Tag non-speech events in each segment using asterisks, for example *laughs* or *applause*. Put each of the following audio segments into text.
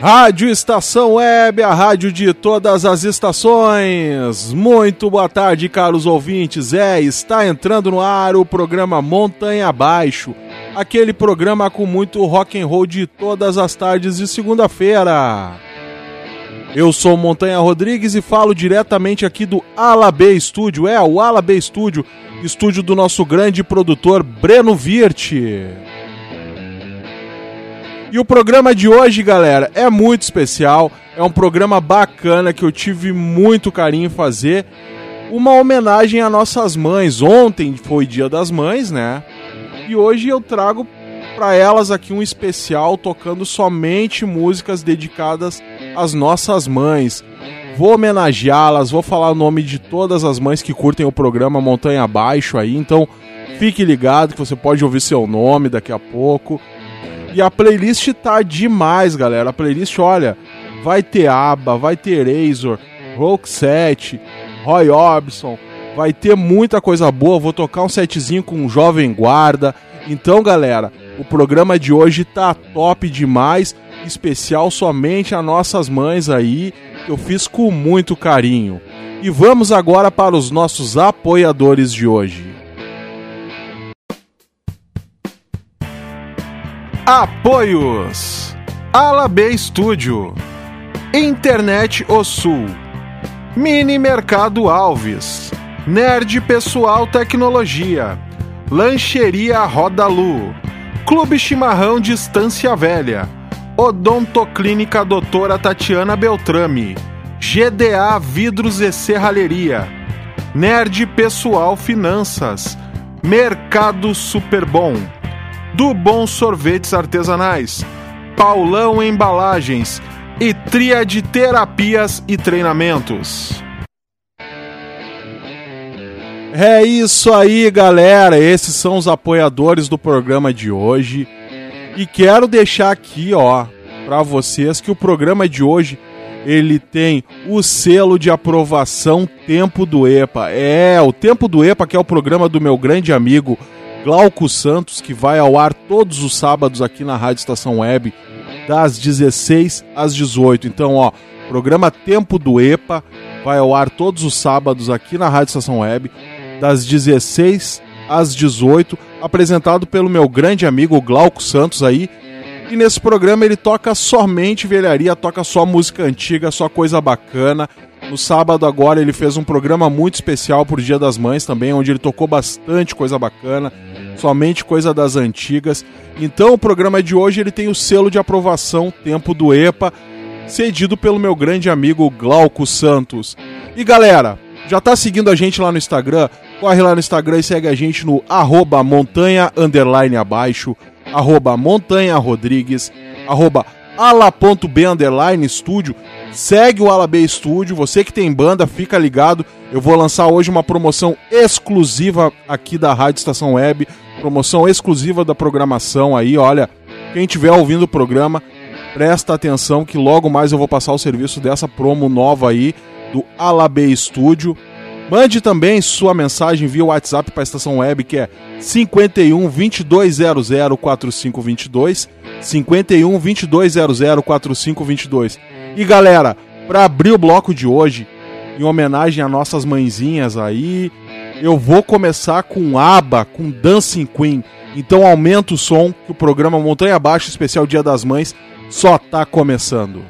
Rádio Estação Web, a rádio de todas as estações. Muito boa tarde, caros ouvintes. É, está entrando no ar o programa Montanha Abaixo, aquele programa com muito rock and roll de todas as tardes de segunda-feira. Eu sou Montanha Rodrigues e falo diretamente aqui do Alabê Studio. É, o Alabê Studio, estúdio do nosso grande produtor Breno Virte. E o programa de hoje, galera, é muito especial. É um programa bacana que eu tive muito carinho em fazer. Uma homenagem às nossas mães. Ontem foi Dia das Mães, né? E hoje eu trago para elas aqui um especial tocando somente músicas dedicadas às nossas mães. Vou homenageá-las, vou falar o nome de todas as mães que curtem o programa Montanha Abaixo aí, então fique ligado que você pode ouvir seu nome daqui a pouco. E a playlist tá demais, galera. A playlist, olha, vai ter ABBA, vai ter Razor, Roxette, Roy Orbison, vai ter muita coisa boa. Vou tocar um setzinho com um Jovem Guarda. Então, galera, o programa de hoje tá top demais, especial somente a nossas mães aí. Eu fiz com muito carinho. E vamos agora para os nossos apoiadores de hoje. Apoios: Alabê Estúdio, Internet O Sul, Mini Mercado Alves, Nerd Pessoal Tecnologia, Lancheria Roda Lu, Clube Chimarrão Distância Velha, Odontoclínica Doutora Tatiana Beltrame, GDA Vidros e Serralheria, Nerd Pessoal Finanças, Mercado Superbom, do Bom Sorvetes Artesanais, Paulão Embalagens e Tríade Terapias e Treinamentos. É isso aí, galera. Esses são os apoiadores do programa de hoje. E quero deixar aqui, ó, para vocês que o programa de hoje ele tem o selo de aprovação Tempo do EPA. É, o Tempo do EPA, que é o programa do meu grande amigo Glauco Santos, que vai ao ar todos os sábados aqui na Rádio Estação Web, das 16 às 18. Então, ó, programa Tempo do EPA vai ao ar todos os sábados aqui na Rádio Estação Web, das 16 às 18, apresentado pelo meu grande amigo Glauco Santos aí. E nesse programa ele toca somente velharia, toca só música antiga, só coisa bacana. No sábado agora ele fez um programa muito especial por Dia das Mães também, onde ele tocou bastante coisa bacana, somente coisa das antigas. Então o programa de hoje ele tem o selo de aprovação Tempo do EPA, cedido pelo meu grande amigo Glauco Santos. E galera, já tá seguindo a gente lá no Instagram? Corre lá no Instagram e segue a gente no arroba montanha underline abaixo, arroba montanha rodrigues, arroba ala.b underline estúdio. Segue o Ala B Estúdio, você que tem banda, fica ligado. Eu vou lançar hoje uma promoção exclusiva aqui da Rádio Estação Web, promoção exclusiva da programação aí, olha. Quem estiver ouvindo o programa, presta atenção que logo mais eu vou passar o serviço dessa promo nova aí do Ala B Estúdio. Mande também sua mensagem via WhatsApp para a estação web que é 51 2200 4522 51 2200 4522. E galera, para abrir o bloco de hoje, em homenagem a nossas mãezinhas aí, eu vou começar com ABBA, com Dancing Queen. Então aumenta o som que o programa Montanha Abaixo especial Dia das Mães só tá começando.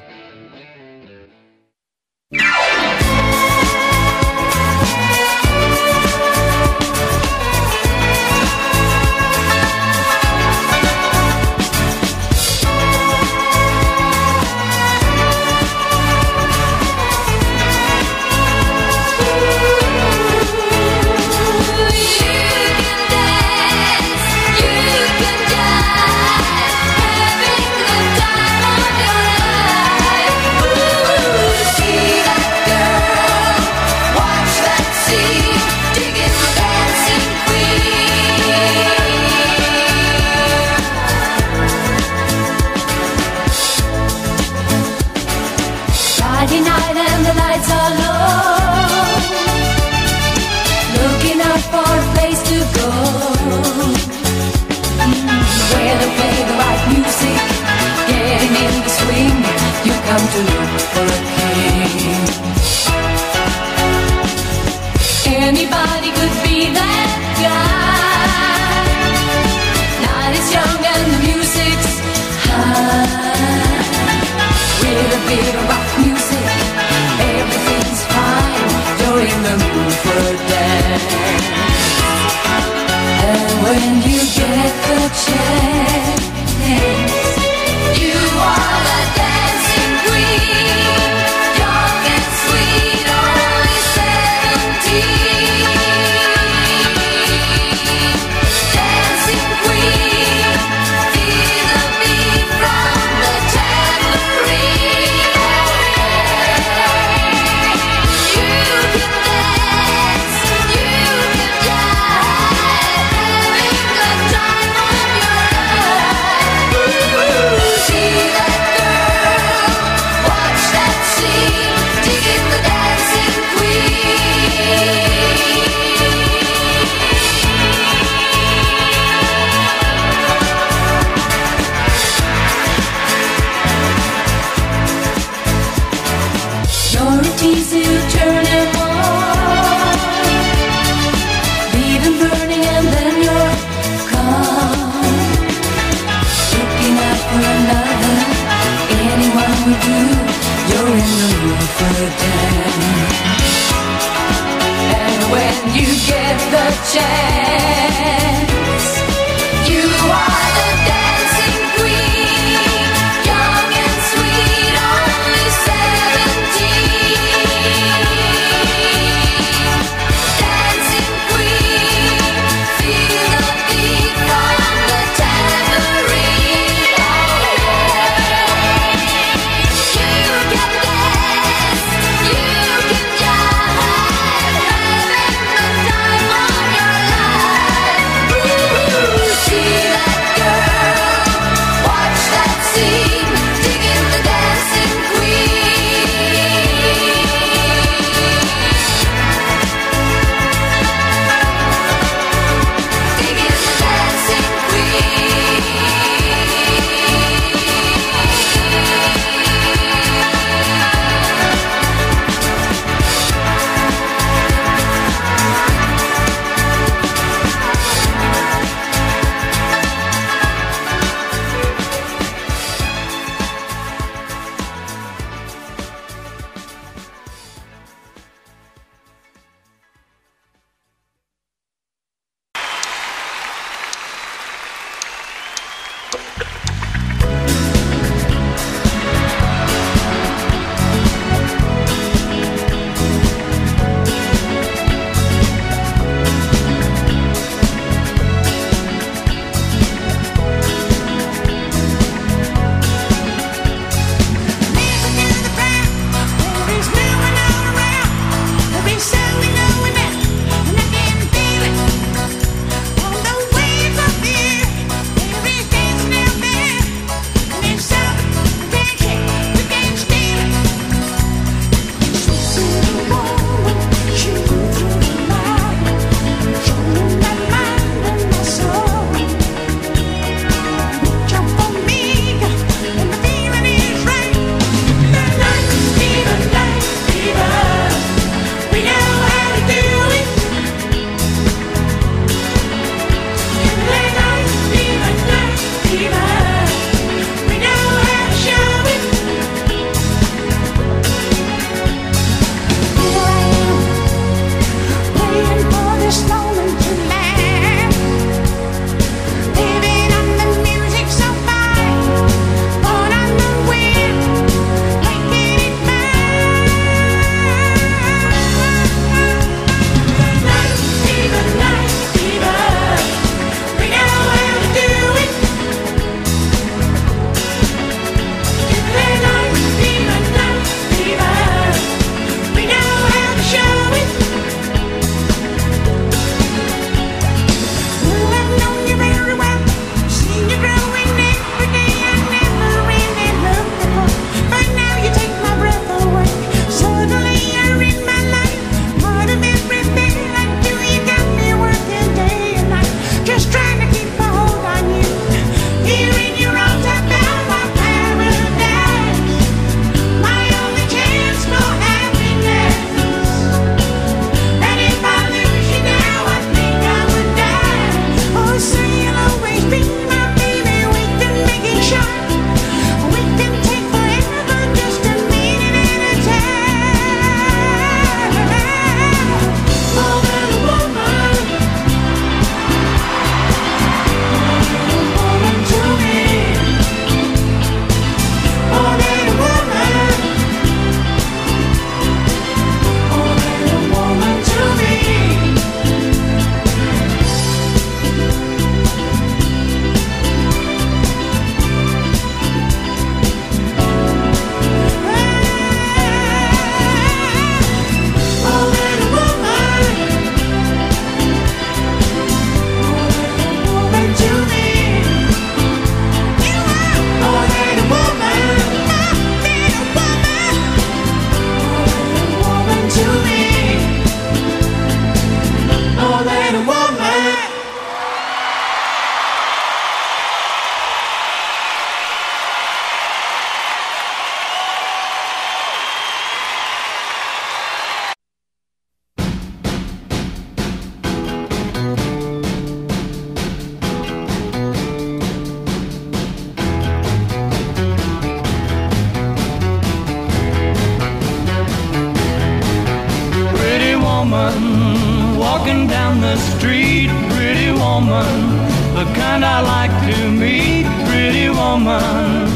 kind I like to meet, pretty woman.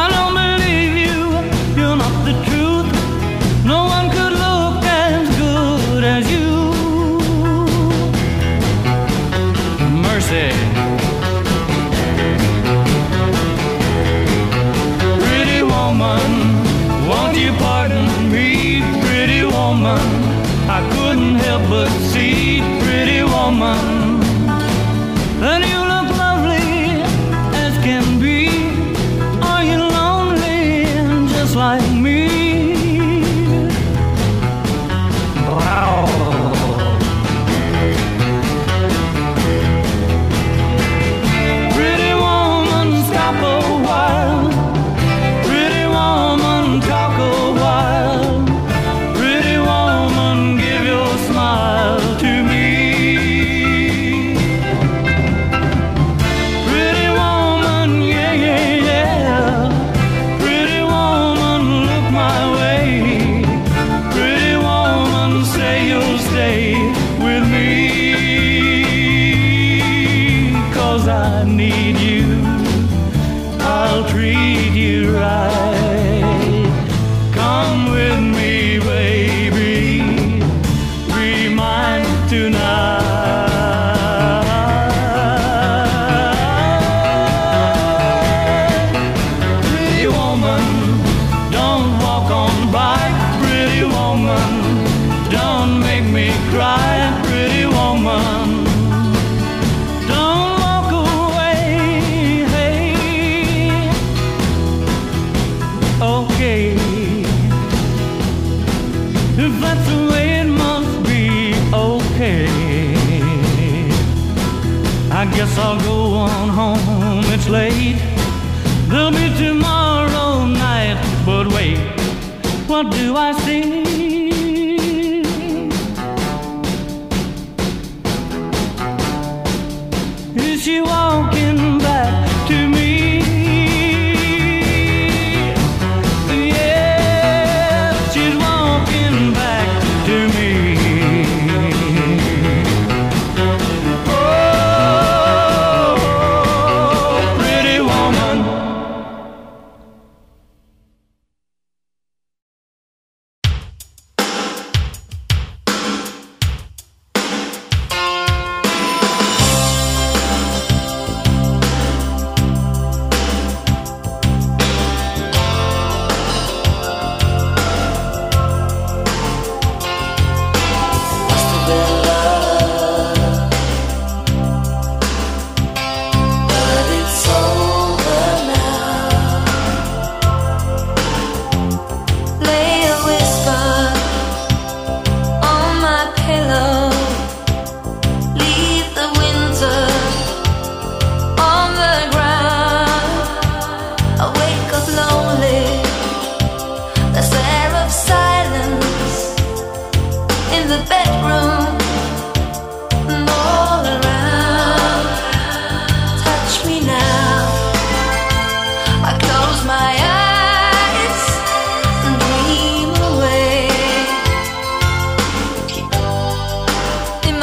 I don't believe you, you're not the truth. No one could look as good as you. Mercy. Pretty woman, won't you pardon me, pretty woman? I couldn't help but see, pretty woman.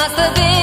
That's the thing.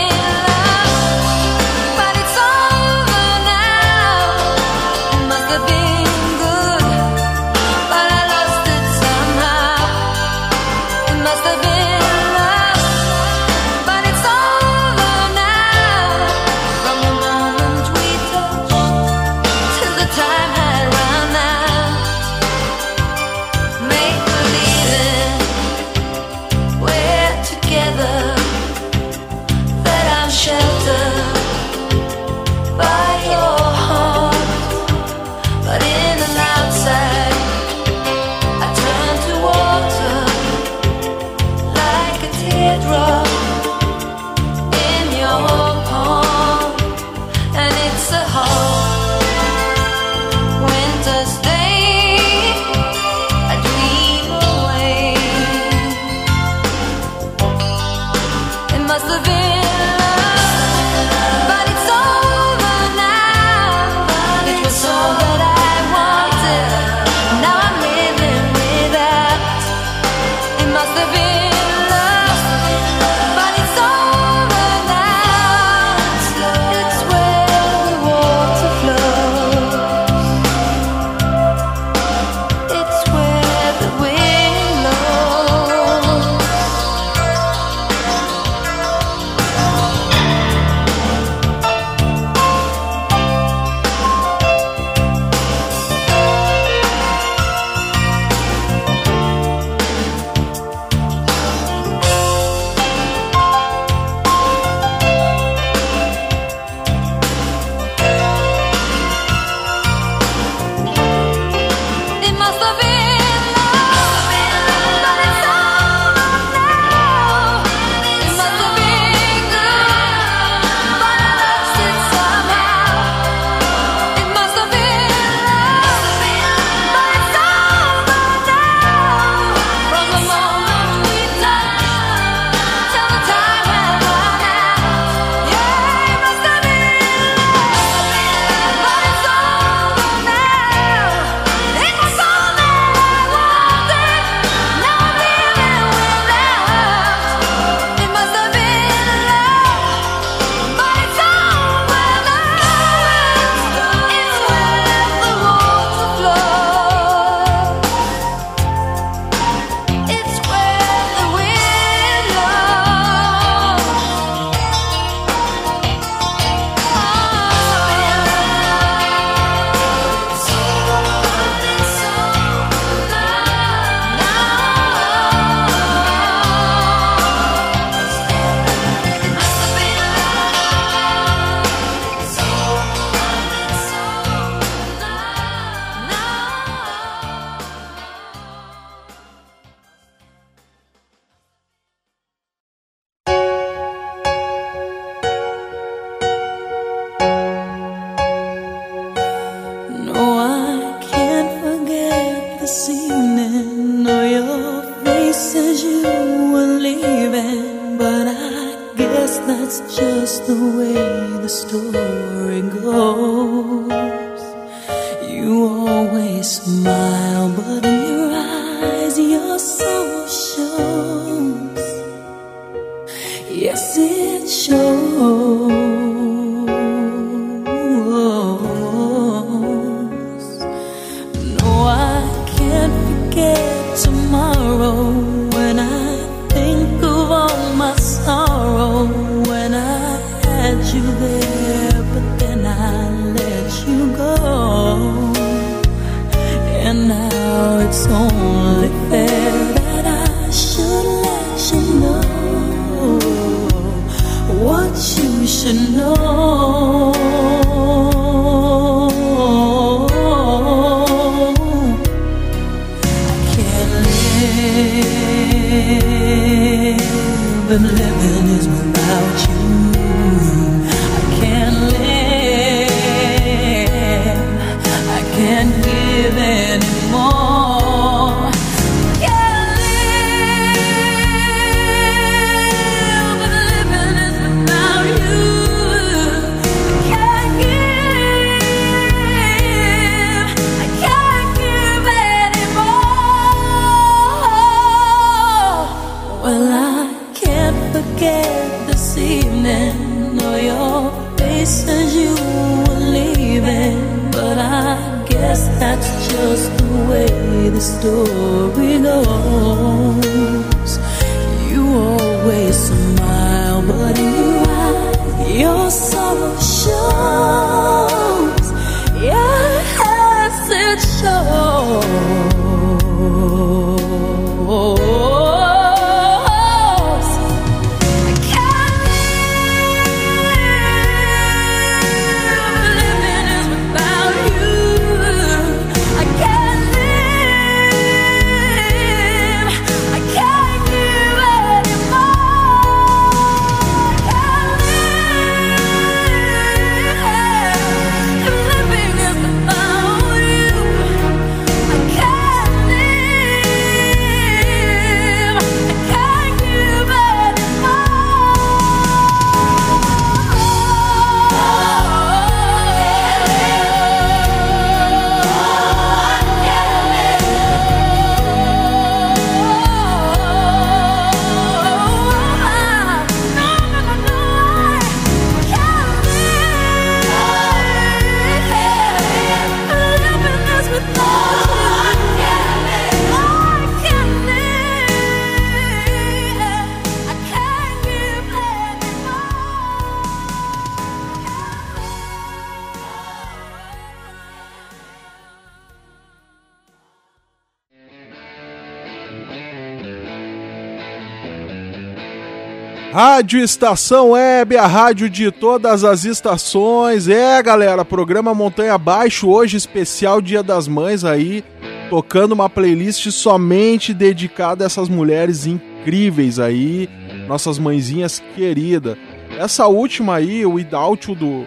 Rádio Estação Web, a rádio de todas as estações. É, galera, programa Montanha Abaixo, hoje especial Dia das Mães aí, tocando uma playlist somente dedicada a essas mulheres incríveis aí, nossas mãezinhas queridas. Essa última aí, o Without You do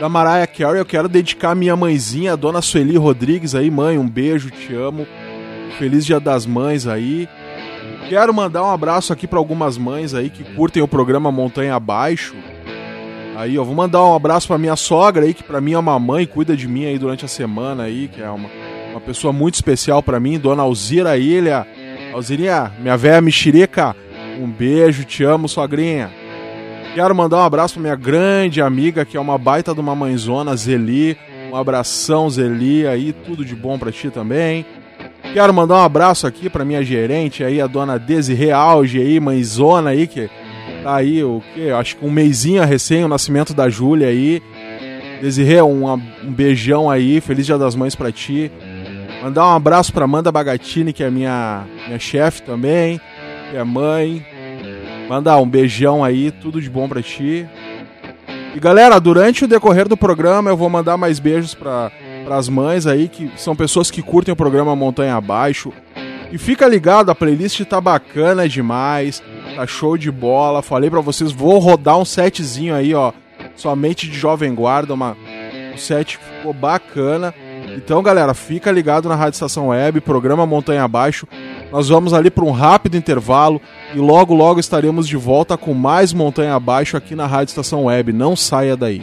da Mariah Carey, eu quero dedicar a minha mãezinha, a dona Sueli Rodrigues aí, mãe, um beijo, te amo. Feliz Dia das Mães aí. Quero mandar um abraço aqui para algumas mães aí que curtem o programa Montanha Abaixo. Aí, ó, vou mandar um abraço para minha sogra aí, que para mim é uma mãe, cuida de mim aí durante a semana aí, que é uma, uma pessoa muito especial para mim, dona Alzira Ilha. Alzirinha, minha velha mexerica, um beijo, te amo, sogrinha. Quero mandar um abraço pra minha grande amiga, que é uma baita de uma mãezona, Zeli. Um abração, Zeli, aí, tudo de bom pra ti também. Quero mandar um abraço aqui pra minha gerente aí, a dona Desirê Alge aí, mãezona aí, que tá aí, o quê? Acho que um mêsinho recém, o nascimento da Júlia aí. Desirê, um, um beijão aí, feliz dia das mães pra ti. Mandar um abraço pra Amanda Bagatini, que é minha, minha chefe também, que é mãe. Mandar um beijão aí, tudo de bom pra ti. E galera, durante o decorrer do programa eu vou mandar mais beijos para as mães aí, que são pessoas que curtem o programa Montanha Abaixo. E fica ligado, a playlist tá bacana demais, tá show de bola. Falei pra vocês, vou rodar um setzinho aí, ó, somente de Jovem Guarda, uma, um set ficou bacana. Então, galera, fica ligado na Rádio Estação Web, programa Montanha Abaixo. Nós vamos ali para um rápido intervalo e logo logo estaremos de volta com mais Montanha Abaixo aqui na Rádio Estação Web. Não saia daí.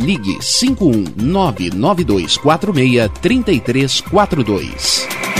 ligue 51992463342.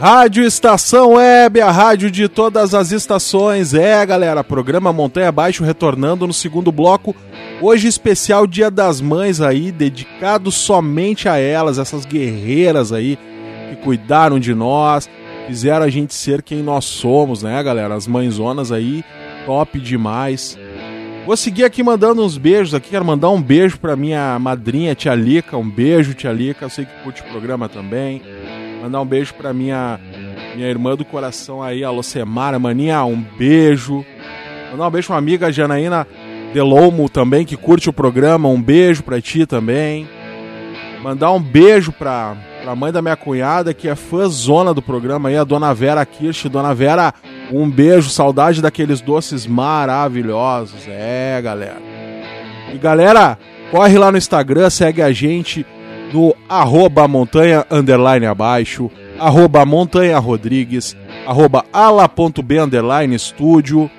Rádio Estação Web, a rádio de todas as estações. É, galera, programa Montanha Abaixo retornando no segundo bloco. Hoje especial Dia das Mães aí, dedicado somente a elas, essas guerreiras aí que cuidaram de nós, fizeram a gente ser quem nós somos, né, galera? As mãezonas aí, top demais. Vou seguir aqui mandando uns beijos aqui. Quero mandar um beijo pra minha madrinha, Tia Lica. Um beijo, Tia Lica. Sei que curte o programa também. Mandar um beijo pra minha, minha irmã do coração aí, a Locemara. Maninha, um beijo. Mandar um beijo pra uma amiga, Janaína Delomo também, que curte o programa. Um beijo pra ti também. Mandar um beijo pra, pra mãe da minha cunhada, que é fãzona do programa aí, a Dona Vera Kirsch. Dona Vera, um beijo, saudade daqueles doces maravilhosos. É, galera. E galera, corre lá no Instagram, segue a gente no arroba montanha underline abaixo, arroba montanha rodrigues, arroba ala.b underline estúdio.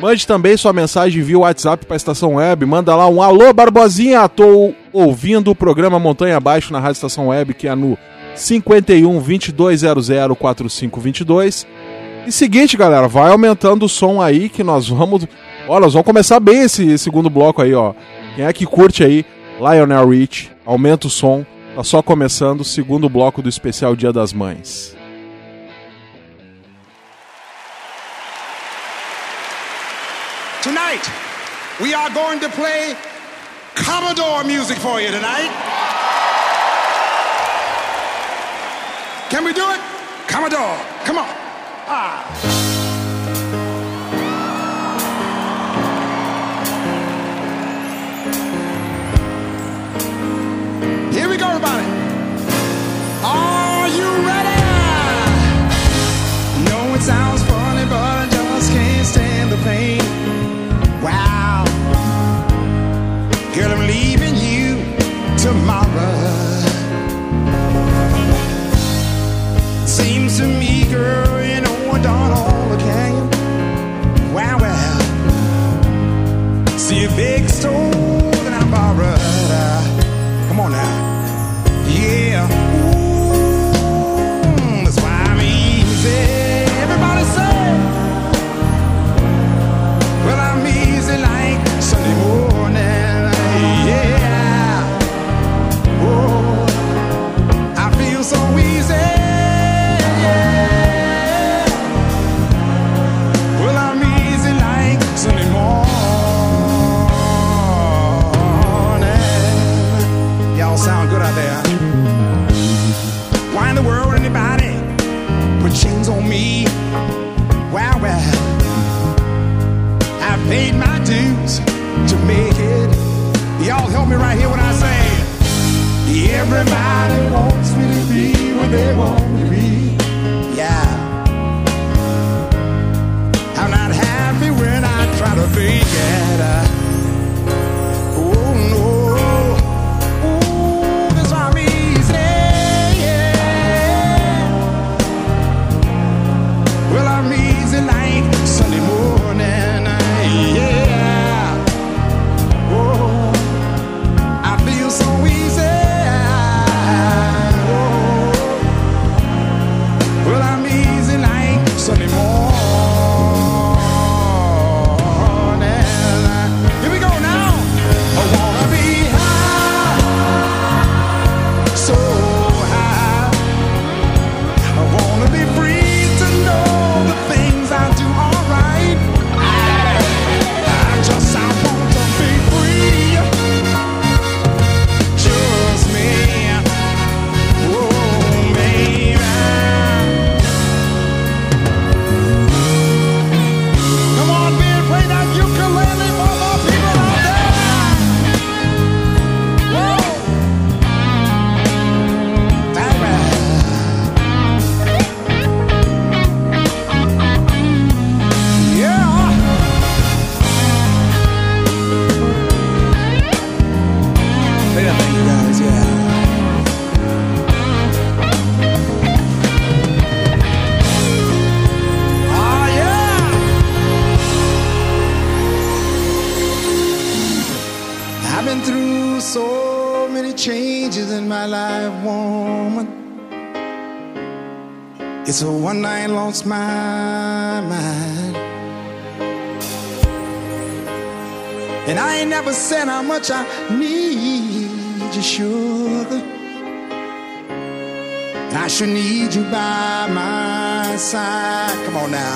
Mande também sua mensagem via WhatsApp para a estação web. Manda lá um alô, Barbosinha. Tô ouvindo o programa Montanha Abaixo na Rádio Estação Web, que é no 51 2200 4522. E seguinte, galera, vai aumentando o som aí que nós vamos. Ó, nós vamos começar bem esse segundo bloco aí, ó. Quem é que curte aí Lionel Rich, aumenta o som, tá só começando o segundo bloco do especial Dia das Mães. Tonight, we are going to play Commodore music for you tonight. Can we do it? Commodore, come on. Ah. pain I paid my dues to make it. Y'all help me right here when I say, everybody wants me to be where they want me to be. Yeah. I'm not happy when I try to be it. I need you, sugar. I should need you by my side. Come on now.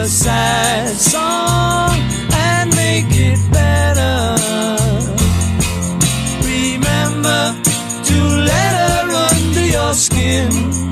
a sad song and make it better. Remember to let her under your skin.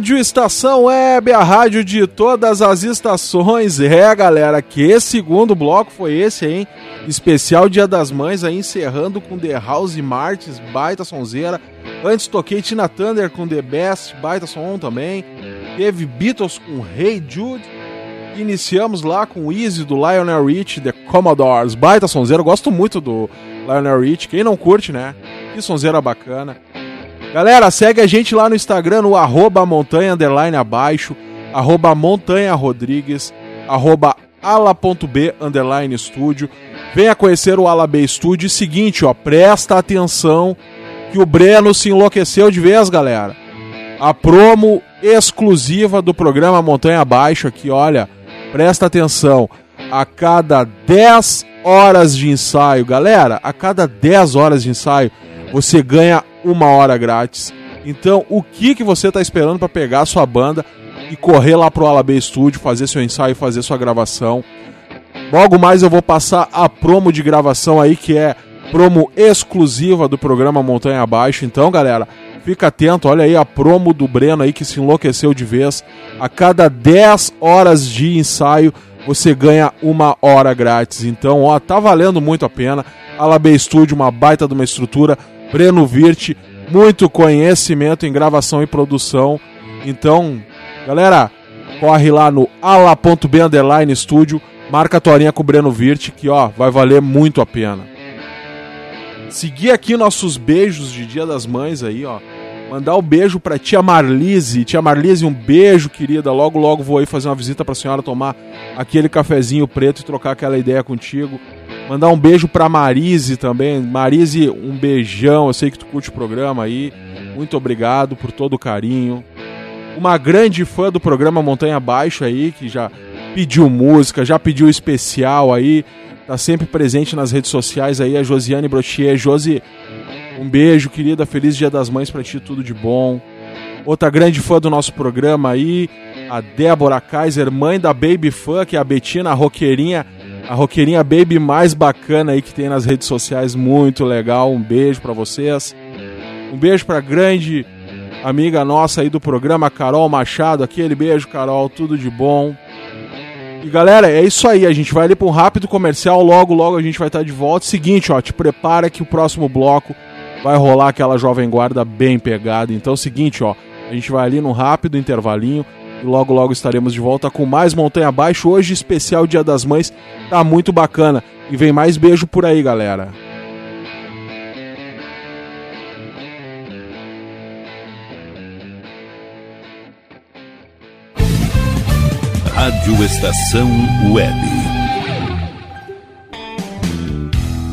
Rádio Estação Web, a rádio de todas as estações. É, galera, que segundo bloco foi esse, hein? Especial Dia das Mães, aí encerrando com The House Martins, baita sonzeira. Antes toquei Tina Thunder com The Best, baita som também. Teve Beatles com Hey Jude. Iniciamos lá com Easy do Lionel Rich, The Commodores, baita sonzeira. Gosto muito do Lionel Rich. Quem não curte, né? Que sonzeira bacana. Galera, segue a gente lá no Instagram, no arroba montanha underline abaixo, arroba montanha rodrigues, arroba ala.b underline estúdio. Venha conhecer o Ala B Estúdio. E seguinte, ó, presta atenção que o Breno se enlouqueceu de vez, galera. A promo exclusiva do programa Montanha Abaixo aqui, olha, presta atenção. a cada 10 horas de ensaio. Galera, a cada 10 horas de ensaio, você ganha uma hora grátis. Então, o que, que você está esperando para pegar a sua banda e correr lá pro Alabê Studio, fazer seu ensaio, fazer sua gravação? Logo mais eu vou passar a promo de gravação aí, que é promo exclusiva do programa Montanha Abaixo. Então, galera, fica atento, olha aí a promo do Breno aí que se enlouqueceu de vez. A cada 10 horas de ensaio, você ganha uma hora grátis. Então, ó, tá valendo muito a pena. Alabê Studio, uma baita de uma estrutura. Breno Virt, muito conhecimento em gravação e produção. Então, galera, corre lá no ala.b underline studio, marca a torinha com o Breno Virt, que ó, vai valer muito a pena. Seguir aqui nossos beijos de Dia das Mães aí, ó. Mandar um beijo pra tia Marlise. Tia Marlise, um beijo, querida. Logo, logo vou aí fazer uma visita pra senhora tomar aquele cafezinho preto e trocar aquela ideia contigo. Mandar um beijo pra Marise também. Marise, um beijão. Eu sei que tu curte o programa aí. Muito obrigado por todo o carinho. Uma grande fã do programa Montanha Abaixo aí, que já pediu música, já pediu especial aí. Tá sempre presente nas redes sociais aí, a Josiane Brochier. Josi, um beijo, querida. Feliz Dia das Mães pra ti, tudo de bom. Outra grande fã do nosso programa aí, a Débora Kaiser, mãe da Baby Fã, que é a Betina, a roqueirinha, a roqueirinha baby mais bacana aí que tem nas redes sociais, muito legal. Um beijo pra vocês. Um beijo pra grande amiga nossa aí do programa, Carol Machado. Aquele beijo, Carol, tudo de bom. E galera, é isso aí. A gente vai ali para um rápido comercial. Logo, logo a gente vai estar de volta. Seguinte, ó, te prepara que o próximo bloco vai rolar aquela jovem guarda bem pegada. Então, seguinte, ó, a gente vai ali num rápido intervalinho e logo, logo estaremos de volta com mais Montanha Abaixo. Hoje, especial Dia das Mães, tá muito bacana. E vem mais beijo por aí, galera. Rádio Estação Web.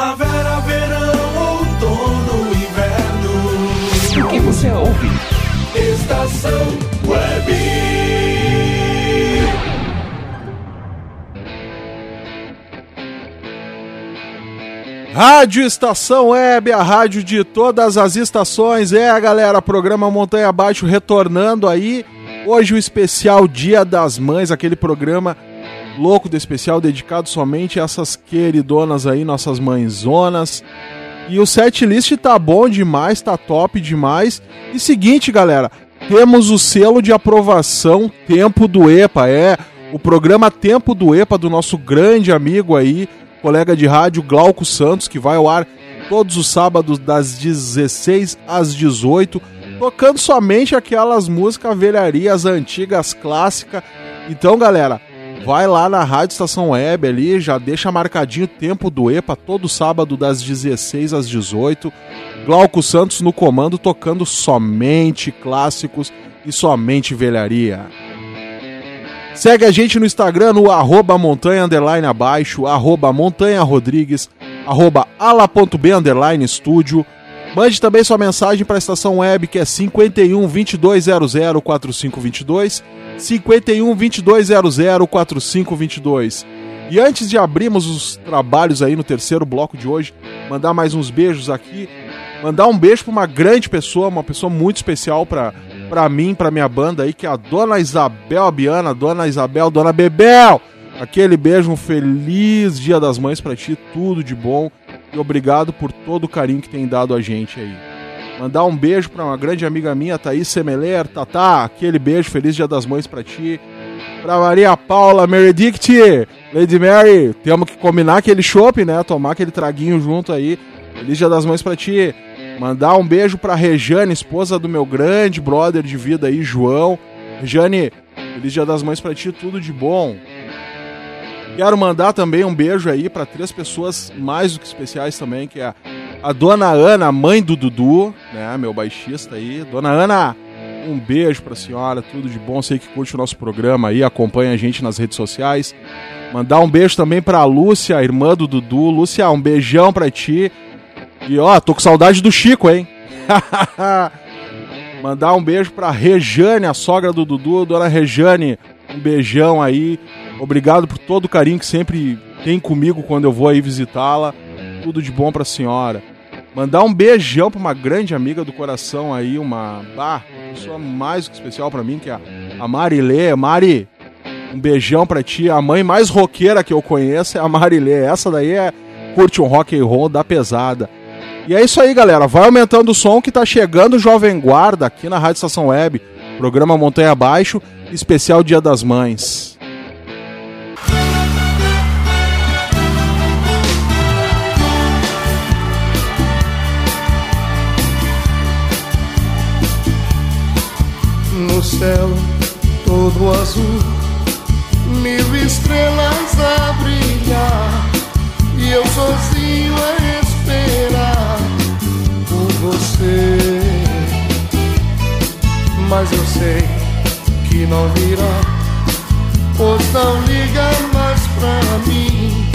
Primavera, verão, outono, inverno. O que você ouve? Estação Web. Rádio Estação Web, a rádio de todas as estações. É, galera, programa Montanha Abaixo retornando aí. Hoje o especial Dia das Mães, aquele programa louco do especial dedicado somente a essas queridonas aí, nossas mãezonas. E o set list tá bom demais, tá top demais. E seguinte, galera, temos o selo de aprovação Tempo do EPA, é o programa Tempo do EPA do nosso grande amigo aí, colega de rádio Glauco Santos, que vai ao ar todos os sábados das 16 às 18, tocando somente aquelas músicas velharias antigas, clássicas. Então, galera, vai lá na Rádio Estação Web ali, já deixa marcadinho o tempo do EPA todo sábado das 16 às 18. Glauco Santos no comando tocando somente clássicos e somente velharia. Segue a gente no Instagram no arroba montanha underline abaixo, arroba montanha rodrigues, arroba ala.b underline estúdio. Mande também sua mensagem para a estação web que é 51 2200 4522, 51 2200 4522. E antes de abrirmos os trabalhos aí no terceiro bloco de hoje, mandar mais uns beijos aqui, mandar um beijo para uma grande pessoa, uma pessoa muito especial para para mim, para minha banda aí, que é a Dona Isabel Abiana, Dona Isabel, Dona Bebel. Aquele beijo, um feliz Dia das Mães para ti, tudo de bom e obrigado por todo o carinho que tem dado a gente aí. Mandar um beijo para uma grande amiga minha, Thaís Semeler, Tatá, aquele beijo, feliz Dia das Mães para ti. Pra Maria Paula Meredict, Lady Mary, temos que combinar aquele chopp, né? Tomar aquele traguinho junto aí. Feliz Dia das Mães pra ti. Mandar um beijo pra Rejane, esposa do meu grande brother de vida aí, João. Rejane, feliz Dia das Mães pra ti, tudo de bom. Quero mandar também um beijo aí para três pessoas mais do que especiais também, que é a Dona Ana, mãe do Dudu, né, meu baixista aí. Dona Ana, um beijo pra senhora, tudo de bom. Sei que curte o nosso programa aí, acompanha a gente nas redes sociais. Mandar um beijo também pra Lúcia, irmã do Dudu. Lúcia, um beijão pra ti. E ó, tô com saudade do Chico, hein? *laughs* Mandar um beijo pra Rejane, a sogra do Dudu. Dona Rejane, um beijão aí. Obrigado por todo o carinho que sempre tem comigo quando eu vou aí visitá-la. Tudo de bom pra senhora. Mandar um beijão pra uma grande amiga do coração aí, uma, bah, pessoa mais que especial pra mim, que é a- Marilê. Mari, um beijão pra ti. A mãe mais roqueira que eu conheço é a Marilê. Essa daí é curte um rock and roll da pesada. E é isso aí, galera. Vai aumentando o som que tá chegando o Jovem Guarda aqui na Rádio Estação Web. Programa Montanha Abaixo, especial Dia das Mães. No céu todo azul, mil estrelas a brilhar e eu sozinho a esperar por você. Mas eu sei que não virá, pois não liga mais pra mim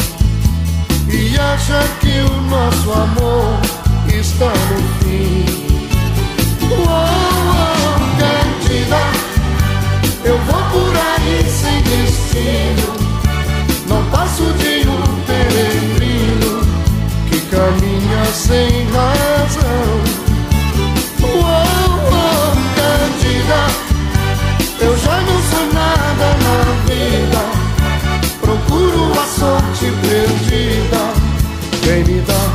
e acha que o nosso amor está no fim. Oh, eu vou por aí sem destino, não passo de um peregrino que caminha sem razão. Oh, oh, Candida, eu já não sou nada na vida, procuro a sorte perdida, quem me dá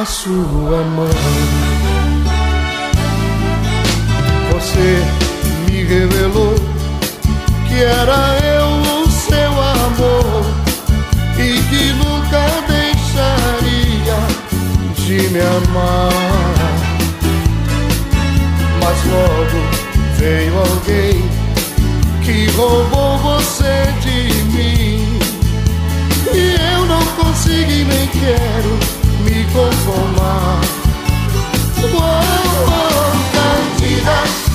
a sua mão. Você me revelou era eu o seu amor e que nunca deixaria de me amar. Mas logo veio alguém que roubou você de mim. E eu não consigo e nem quero me conformar. Oh, oh, Candida,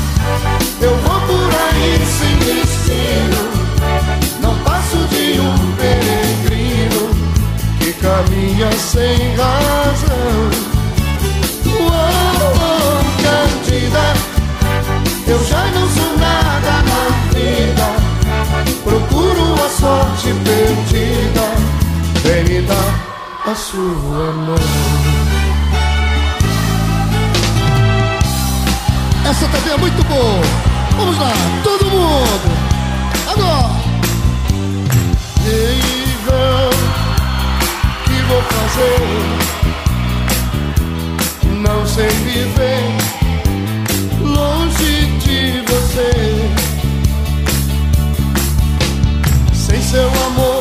caminha sem razão. Oh, oh, Candida, eu já não sou nada na vida. Procuro a sorte perdida. Vem me dar a sua mão. Essa também é muito boa. Vamos lá, todo mundo. Vou fazer? Não sei viver longe de você. Sem seu amor,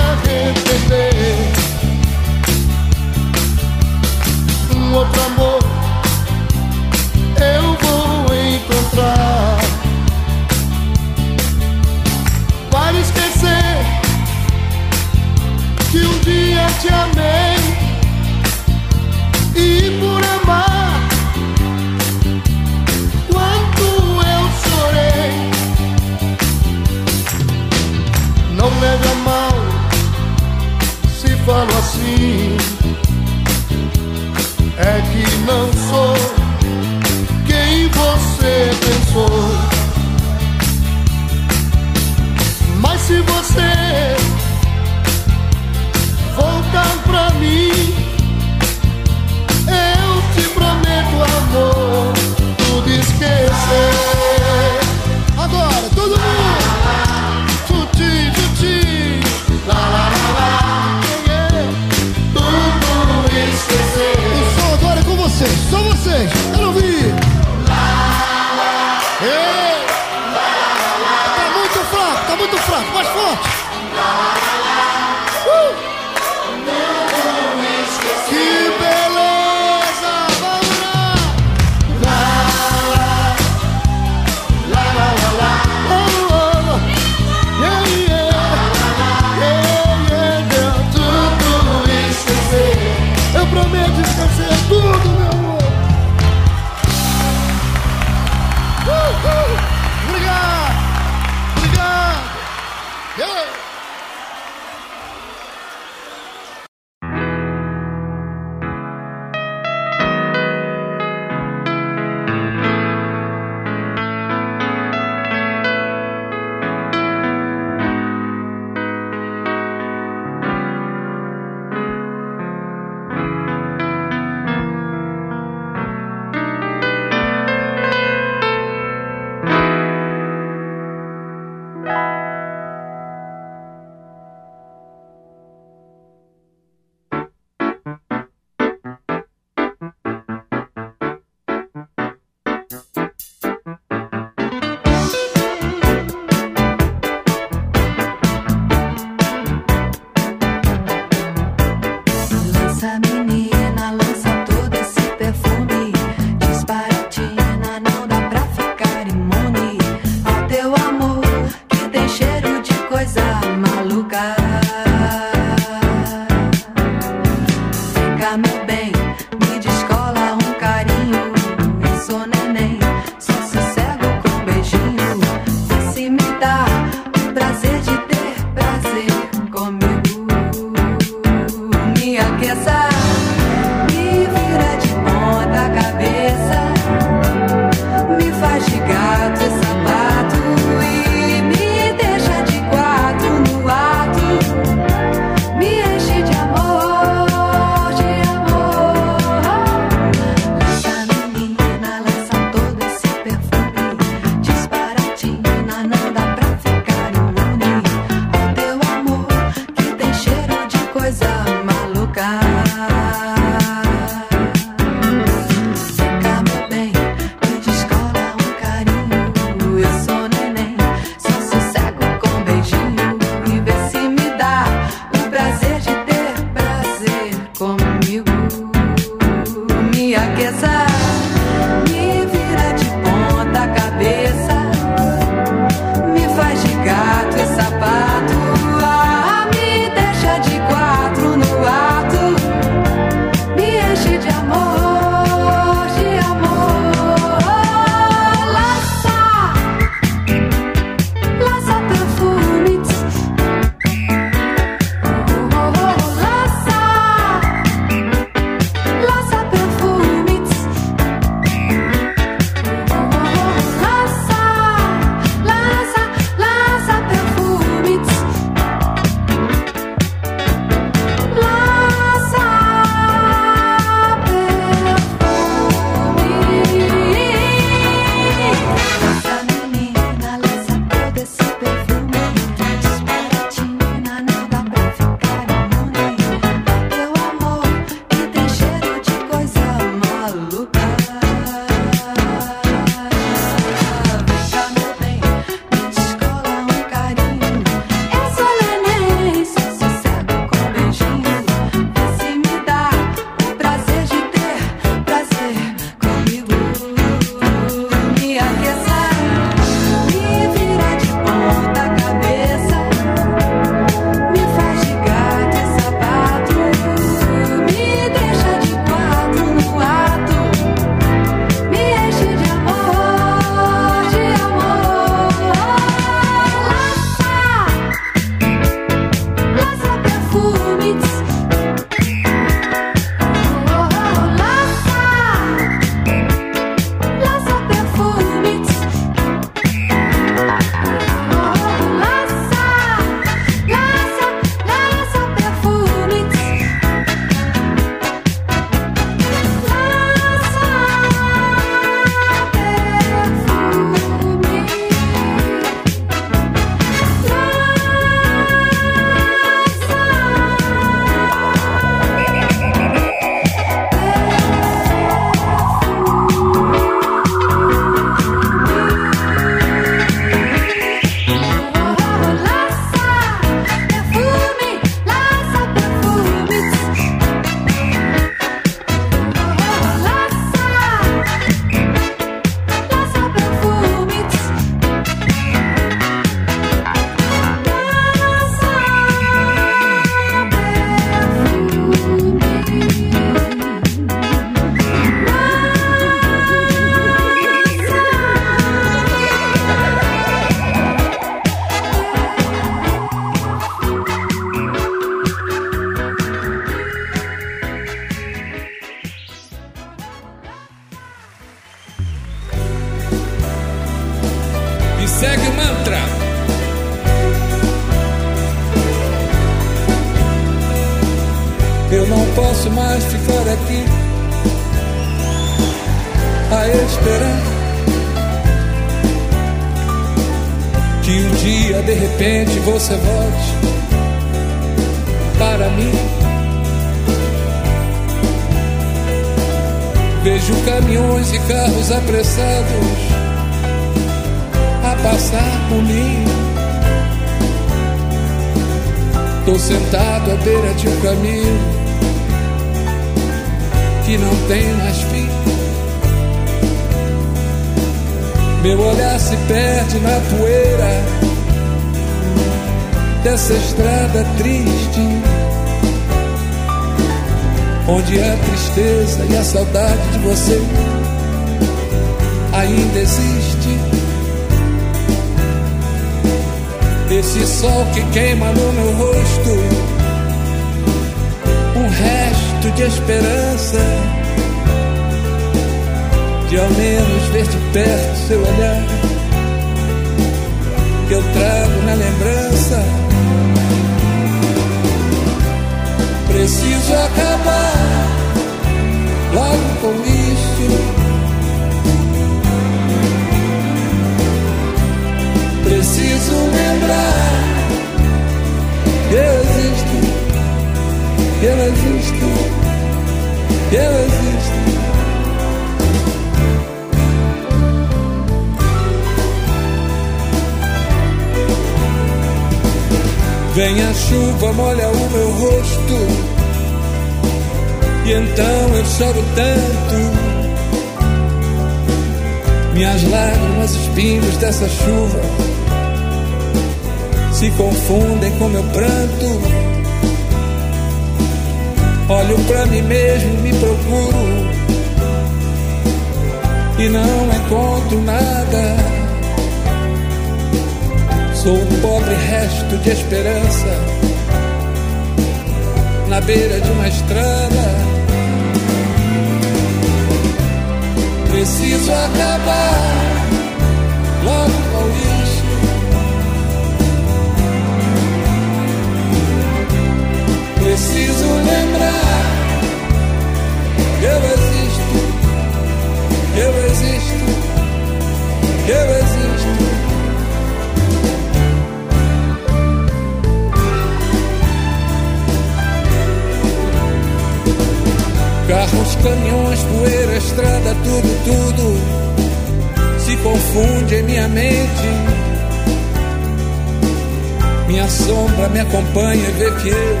Minha sombra me acompanha e vê que eu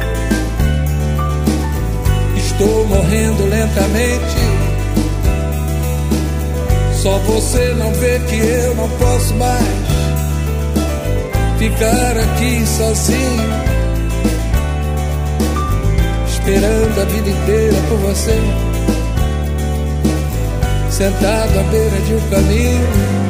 estou morrendo lentamente. Só você não vê que eu não posso mais ficar aqui sozinho, esperando a vida inteira por você, sentado à beira de um caminho.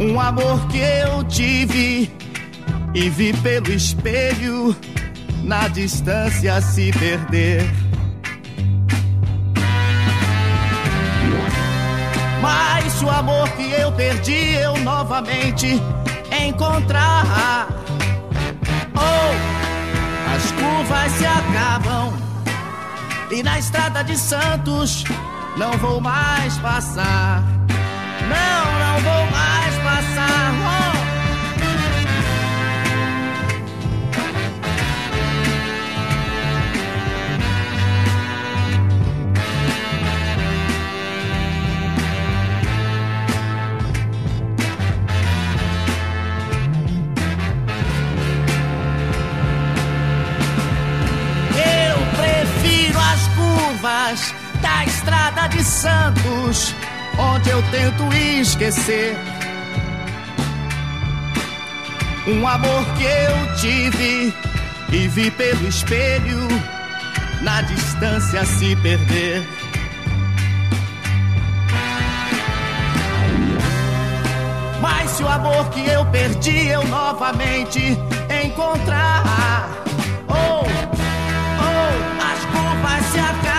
um amor que eu tive e vi pelo espelho na distância se perder. Mas o amor que eu perdi eu novamente encontrar. Oh, as curvas se acabam e na estrada de Santos não vou mais passar. Não, não vou mais passar. Eu prefiro as curvas da estrada de Santos, onde eu tento esquecer um amor que eu tive e vi pelo espelho na distância se perder. Mas se o amor que eu perdi eu novamente encontrar, oh, oh, as curvas se acabam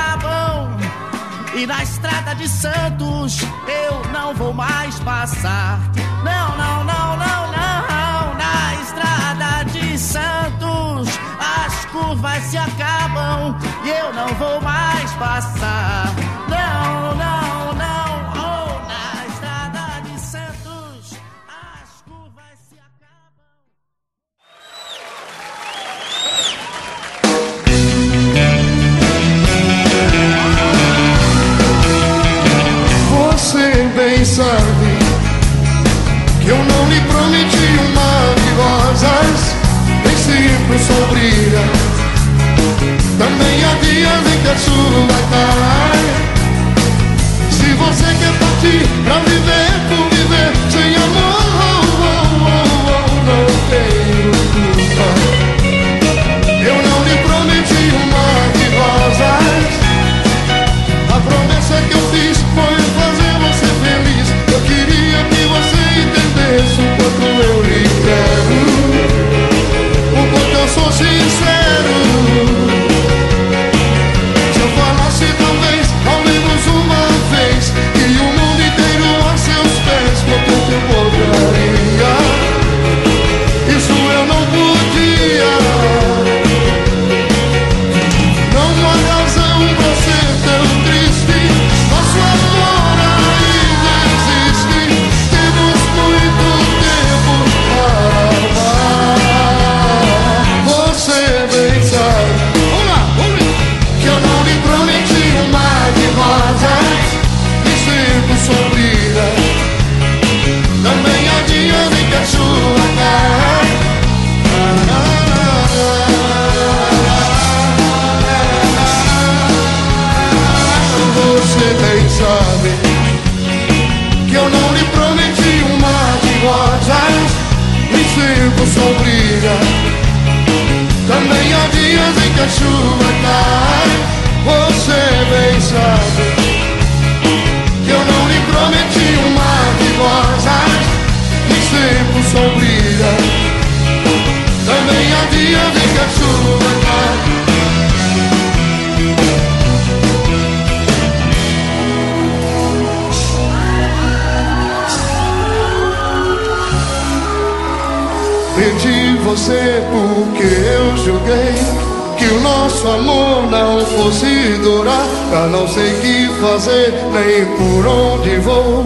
e na estrada de Santos eu não vou mais passar. Não, não, não, não, não. Na estrada de Santos as curvas se acabam e eu não vou mais passar. Briga. Também há dias que a chuva Ven chuva cai. Você bem sabe que eu não lhe prometi um mar de rosas. O sol brilha. Também há dias em que chuva cai. Perdi você porque eu julguei que o nosso amor não fosse durar. Já não sei o que fazer, nem por onde vou.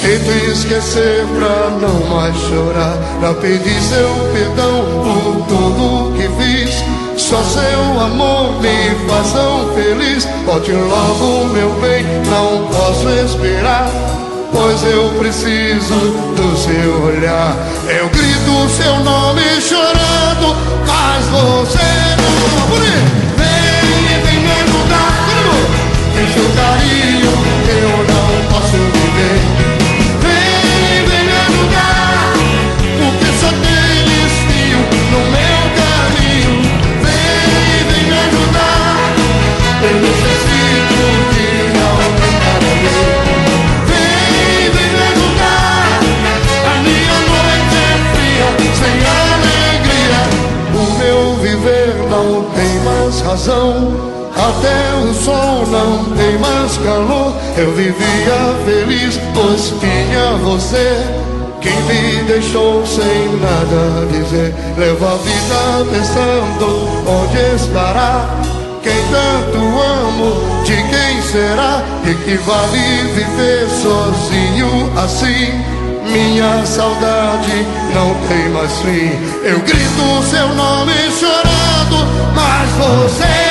Tento esquecer pra não mais chorar. Já pedi seu perdão por tudo que fiz. Só seu amor me faz tão feliz. Volte logo, meu bem, não posso esperar. Pois eu preciso do seu olhar. Eu grito seu nome chorando, mas você. Vem, vem me ajudar. Todo mundo. Carinho eu não posso viver. Razão. Até o sol não tem mais calor. Eu vivia feliz, pois tinha você. Quem me deixou sem nada dizer. Levo a vida pensando onde estará. Quem tanto amo, de quem será? E que vale viver sozinho assim? Minha saudade não tem mais fim. Eu grito seu nome chorando, mas você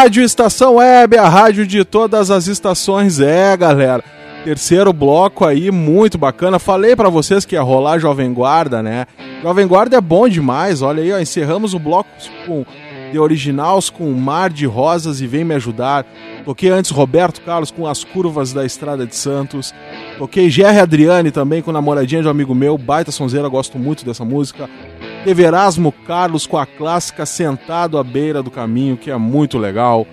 Rádio Estação Web, a rádio de todas as estações. É, galera. Terceiro bloco aí, muito bacana. Falei pra vocês que ia rolar Jovem Guarda, né? Jovem Guarda é bom demais. Olha aí, ó, encerramos o bloco com The Originals, com Mar de Rosas e Vem Me Ajudar. Toquei antes Roberto Carlos com As Curvas da Estrada de Santos. Toquei Gerry Adriane também com Namoradinha de um amigo meu, baita sonzeira, gosto muito dessa música. Teve Erasmo Carlos com a clássica Sentado à Beira do Caminho, que é muito legal.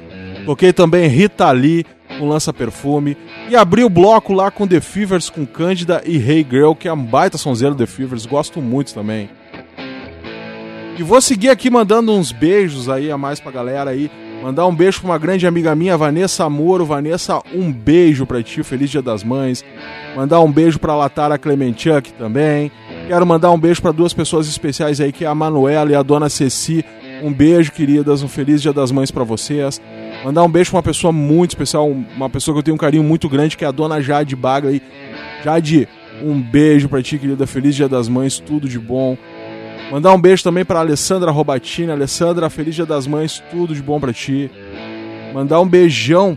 Toquei também Rita Lee com Lança Perfume. E abri o bloco lá com The Fevers, com Cândida e Hey Girl, que é um baita sonzeiro The Fevers, gosto muito também. E vou seguir aqui mandando uns beijos aí a mais pra galera aí. Mandar um beijo pra uma grande amiga minha, Vanessa Moro. Vanessa, um beijo pra ti, feliz Dia das Mães. Mandar um beijo pra Latara Clemenchuk também. Quero mandar um beijo pra duas pessoas especiais aí, que é a Manuela e a Dona Ceci. Um beijo, queridas, um feliz Dia das Mães pra vocês. Mandar um beijo pra uma pessoa muito especial, uma pessoa que eu tenho um carinho muito grande, que é a Dona Jade Baga aí. Jade, um beijo pra ti, querida. Feliz Dia das Mães, tudo de bom. Mandar um beijo também pra Alessandra Robatini. Alessandra, feliz Dia das Mães, tudo de bom pra ti. Mandar um beijão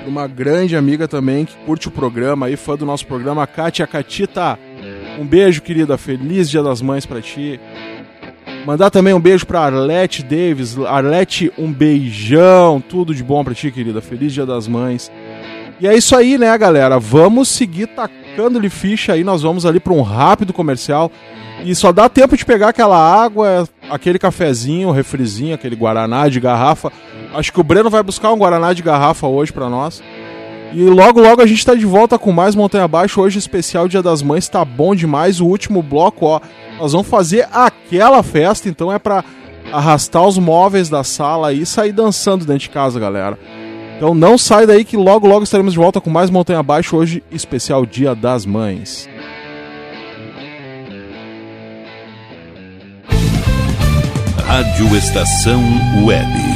pra uma grande amiga também que curte o programa aí, fã do nosso programa, a Kátia Catita. Um beijo, querida. Feliz Dia das Mães pra ti. Mandar também um beijo pra Arlete Davis. Arlete, um beijão. Tudo de bom pra ti, querida. Feliz Dia das Mães. E é isso aí, né, galera? Vamos seguir tacando-lhe ficha aí. Nós vamos ali pra um rápido comercial. E só dá tempo de pegar aquela água, aquele cafezinho, refrizinho, aquele guaraná de garrafa. Acho que o Breno vai buscar um guaraná de garrafa hoje pra nós. E logo, logo a gente tá de volta com mais Montanha Abaixo. Hoje, especial Dia das Mães, tá bom demais. O último bloco, ó. Nós vamos fazer aquela festa, então é pra arrastar os móveis da sala e sair dançando dentro de casa, galera. Então não sai daí que logo, logo estaremos de volta com mais Montanha Abaixo. Hoje, especial Dia das Mães. Rádio Estação Web.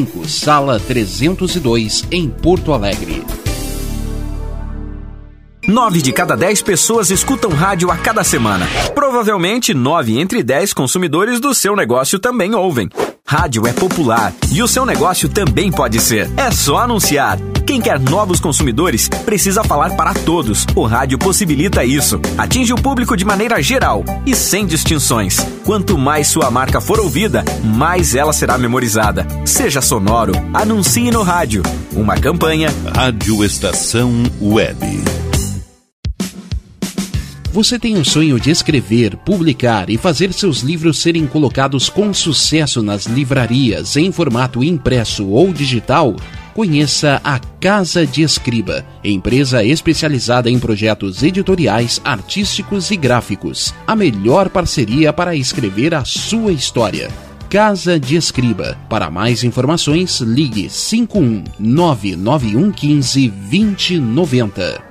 sala 302, em Porto Alegre. Nove de cada dez pessoas escutam rádio a cada semana. Provavelmente, nove entre dez consumidores do seu negócio também ouvem. Rádio é popular e o seu negócio também pode ser. É só anunciar. Quem quer novos consumidores precisa falar para todos. O rádio possibilita isso. Atinge o público de maneira geral e sem distinções. Quanto mais sua marca for ouvida, mais ela será memorizada. Seja sonoro, anuncie no rádio. Uma campanha Rádio Estação Web. Você tem o sonho de escrever, publicar e fazer seus livros serem colocados com sucesso nas livrarias em formato impresso ou digital? Conheça a Casa de Escriba, empresa especializada em projetos editoriais, artísticos e gráficos. A melhor parceria para escrever a sua história. Casa de Escriba. Para mais informações, ligue 51 99115 2090.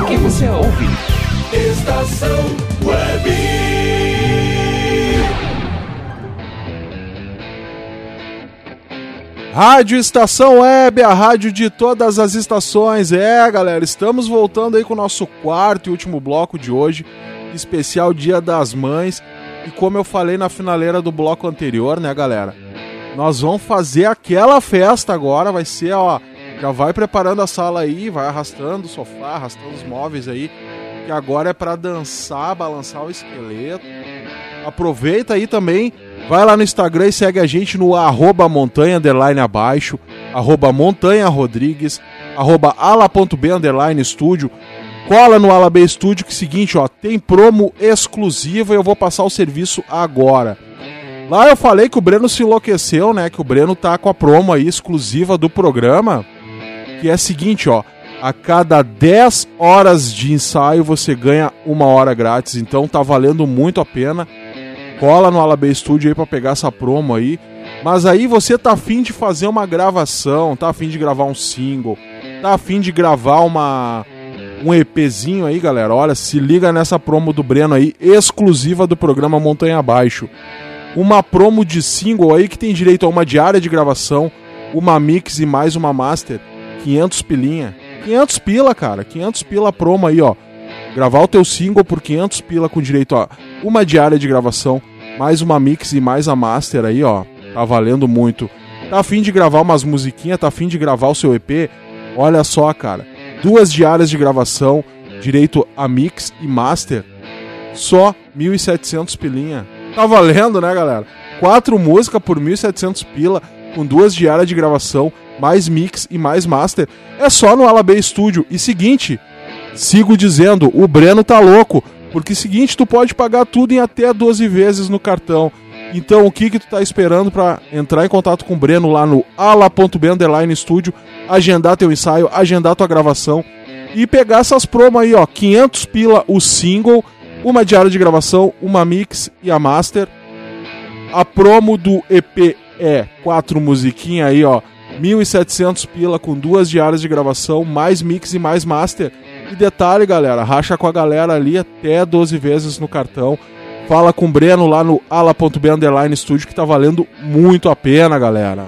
O que você ouve? Estação Web. Rádio Estação Web, a rádio de todas as estações. É, galera, estamos voltando aí com o nosso quarto e último bloco de hoje, especial Dia das Mães. E como eu falei na finaleira do bloco anterior, né, galera? Nós vamos fazer aquela festa agora, vai ser, ó, já vai preparando a sala aí, vai arrastando o sofá, arrastando os móveis aí, que agora é para dançar, balançar o esqueleto. Aproveita aí também, vai lá no Instagram e segue a gente no arroba montanha underline abaixo, arroba montanha rodrigues, arroba ala.b underline estúdio. Cola no Ala B Estúdio que é o seguinte, ó, tem promo exclusiva e eu vou passar o serviço agora. Lá eu falei que o Breno se enlouqueceu, né? Que o Breno tá com a promo aí exclusiva do programa, que é a seguinte, ó, a cada 10 horas de ensaio você ganha uma hora grátis, então tá valendo muito a pena. Cola no Alabê Studio aí pra pegar essa promo aí. Mas aí você tá afim de fazer uma gravação, tá afim de gravar um single, tá afim de gravar uma um EPzinho aí, galera. Olha, se liga nessa promo do Breno aí, exclusiva do programa Montanha Abaixo. Uma promo de single aí que tem direito a uma diária de gravação, uma mix e mais uma master. 500 pilinha. 500 pila, cara. 500 pila promo aí, ó. Gravar o teu single por 500 pila com direito a uma diária de gravação, mais uma mix e mais a master aí, ó. Tá valendo muito. Tá afim de gravar umas musiquinhas, tá afim de gravar o seu EP? Olha só, cara. duas diárias de gravação, direito a mix e master, só 1.700 pilinha. Tá valendo, né, galera? Quatro músicas por 1.700 pila, com duas diárias de gravação, mais mix e mais master. É só no Alabê Studio. E seguinte, sigo dizendo, o Breno tá louco, porque seguinte, tu pode pagar tudo em até 12 vezes no cartão. Então, o que que tu tá esperando para entrar em contato com o Breno lá no ala.b studio, agendar teu ensaio, agendar tua gravação e pegar essas promos aí, ó, 500 pila o single, uma diária de gravação, uma mix e a master. A promo do EP é quatro musiquinhas aí, ó, 1.700 pila com duas diárias de gravação, mais mix e mais master. E detalhe, galera, racha com a galera ali até 12 vezes no cartão. Fala com o Breno lá no ala.b studio que tá valendo muito a pena, galera.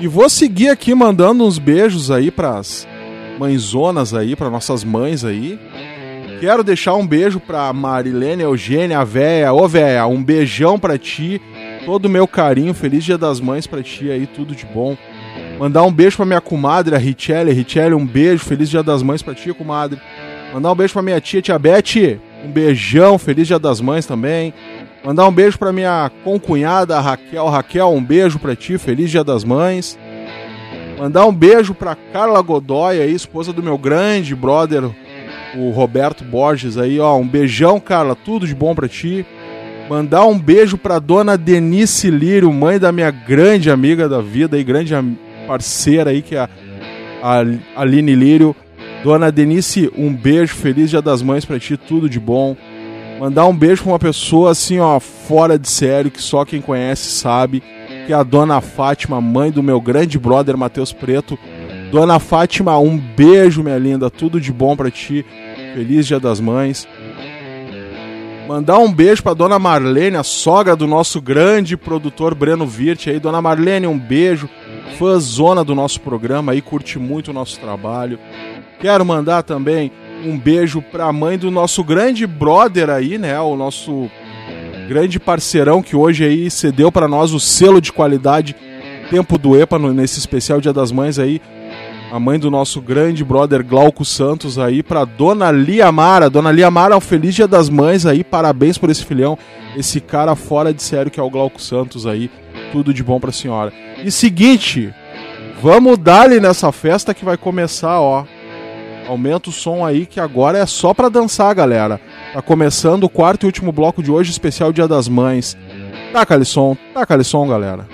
E vou seguir aqui mandando uns beijos aí pras mãezonas aí, para nossas mães aí. Quero deixar um beijo pra Marilene Eugênia, a véia. Ô véia, um beijão pra ti. Todo o meu carinho, feliz dia das mães pra ti aí, tudo de bom. Mandar um beijo pra minha comadre, a Richelle. Richelle, um beijo, feliz dia das mães pra ti, comadre. Mandar um beijo pra minha tia, tia Beth. Um beijão, feliz dia das mães também. Mandar um beijo pra minha concunhada, Raquel. Raquel, um beijo pra ti, feliz dia das mães. Mandar um beijo pra Carla Godoy aí, esposa do meu grande brother, o Roberto Borges aí, ó. Um beijão, Carla, tudo de bom pra ti. Mandar um beijo pra dona Denise Lírio, mãe da minha grande amiga da vida e grande parceira aí, que é a, Aline Lírio. Dona Denise, um beijo, feliz dia das mães pra ti, tudo de bom. Mandar um beijo pra uma pessoa assim, ó, fora de sério, que só quem conhece sabe, que é a Dona Fátima, mãe do meu grande brother Matheus Preto. Dona Fátima, um beijo, minha linda, tudo de bom pra ti. Feliz Dia das Mães. Mandar um beijo pra Dona Marlene, a sogra do nosso grande produtor Breno Virt aí. Dona Marlene, um beijo. Fãzona do nosso programa aí, curte muito o nosso trabalho. Quero mandar também um beijo pra mãe do nosso grande brother aí, né? O nosso grande parceirão que hoje aí cedeu pra nós o selo de qualidade Tempo do EPA nesse especial Dia das Mães aí. A mãe do nosso grande brother Glauco Santos aí pra Dona Liamara. Dona Liamara, um feliz Dia das Mães aí. Parabéns por esse filhão. Esse cara fora de sério que é o Glauco Santos aí. Tudo de bom pra senhora. E seguinte, vamos dar-lhe nessa festa que vai começar, ó. Aumenta o som aí que agora é só pra dançar, galera. Tá começando o quarto e último bloco de hoje, especial Dia das Mães. Taca-lhe som, taca-lhe som, galera.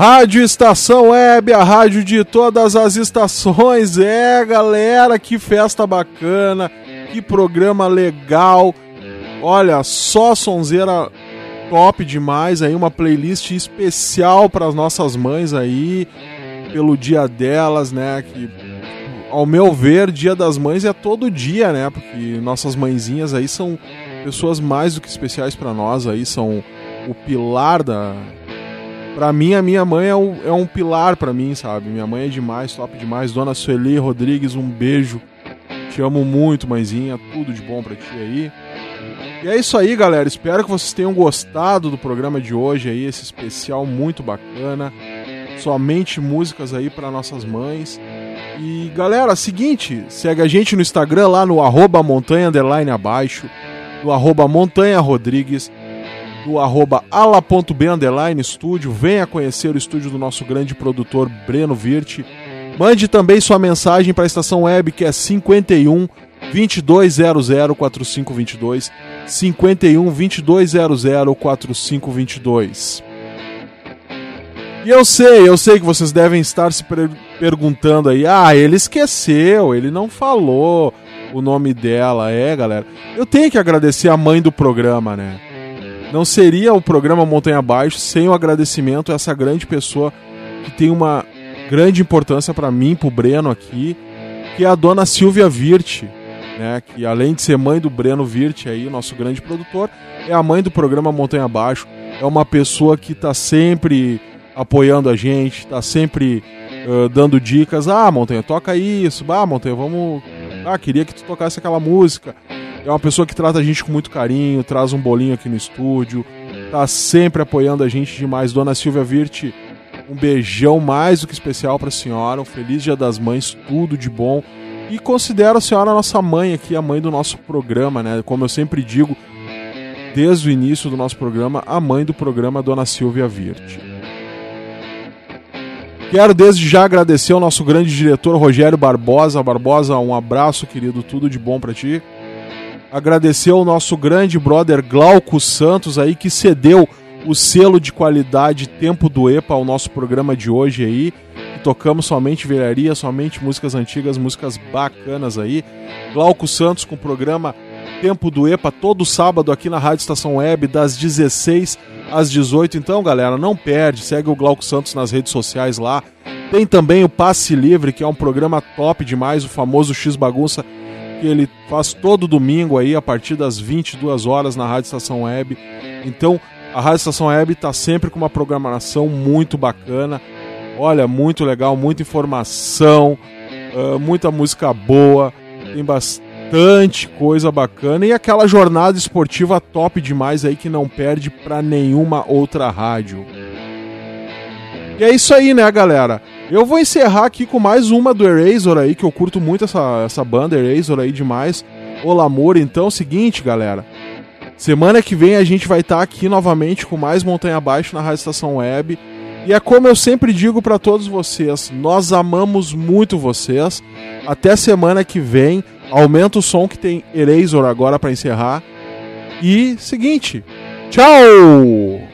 Rádio Estação Web, a rádio de todas as estações. É, galera, que festa bacana, que programa legal. Olha, só sonzeira top demais aí, uma playlist especial para as nossas mães aí, pelo dia delas, né? Que ao meu ver, Dia das Mães é todo dia, né? Porque nossas mãezinhas aí são pessoas mais do que especiais para nós aí, são o pilar da Pra mim, a minha mãe é um, é um pilar pra mim, sabe? Minha mãe é demais, top demais. Dona Sueli Rodrigues, um beijo. Te amo muito, mãezinha. Tudo de bom pra ti aí. E é isso aí, galera. Espero que vocês tenham gostado do programa de hoje aí, esse especial muito bacana. Somente músicas aí para nossas mães. E galera, seguinte, segue a gente no Instagram lá no arroba montanha underline abaixo, no arroba montanha rodrigues, no arroba estúdio. Venha conhecer o estúdio do nosso grande produtor Breno Virte. Mande também sua mensagem para a estação web que é 51 2200 4522 51 2200 4522. E eu sei, eu sei que vocês devem estar se per- perguntando aí: ah, ele esqueceu, ele não falou o nome dela. É, galera. Eu tenho que agradecer a mãe do programa, né? Não seria o programa Montanha Abaixo sem o agradecimento a essa grande pessoa que tem uma grande importância para mim, pro Breno aqui, que é a dona Silvia Virte, né? Que além de ser mãe do Breno Virte aí, nosso grande produtor, é a mãe do programa Montanha Abaixo. É uma pessoa que tá sempre apoiando a gente, tá sempre ah, dando dicas. Ah, Montanha, toca isso. Ah, Montanha, vamos. Ah, queria que tu tocasse aquela música. É uma pessoa que trata a gente com muito carinho, traz um bolinho aqui no estúdio, tá sempre apoiando a gente demais. Dona Silvia Virte, um beijão mais do que especial pra senhora. Um feliz Dia das Mães, tudo de bom. E considero a senhora a nossa mãe aqui, a mãe do nosso programa, né? Como eu sempre digo, desde o início do nosso programa, a mãe do programa, Dona Silvia Virte. Quero desde já agradecer ao nosso grande diretor Rogério Barbosa. Barbosa, um abraço, querido, tudo de bom pra ti. Agradecer ao nosso grande brother Glauco Santos aí que cedeu o selo de qualidade Tempo do EPA ao nosso programa de hoje aí. Tocamos somente velharia, somente músicas antigas, músicas bacanas aí. Glauco Santos com o programa Tempo do EPA todo sábado aqui na Rádio Estação Web das 16 às 18. Então, galera, não perde, segue o Glauco Santos nas redes sociais lá. Tem também o Passe Livre, que é um programa top demais, o famoso X Bagunça, que ele faz todo domingo aí a partir das 22 horas na Rádio Estação Web. Então, a Rádio Estação Web está sempre com uma programação muito bacana. Olha, muito legal, muita informação, ah, muita música boa, tem bastante coisa bacana e aquela jornada esportiva top demais aí que não perde pra nenhuma outra rádio. E é isso aí, né, galera? Eu vou encerrar aqui com mais uma do Erasor aí, que eu curto muito essa, essa banda Erasor aí demais. O Lamor, então, seguinte, galera. Semana que vem a gente vai estar aqui novamente com mais Montanha Abaixo na Rádio Estação Web. E é como eu sempre digo para todos vocês, nós amamos muito vocês. Até semana que vem. Aumenta o som que tem Erasor agora para encerrar. E seguinte, tchau!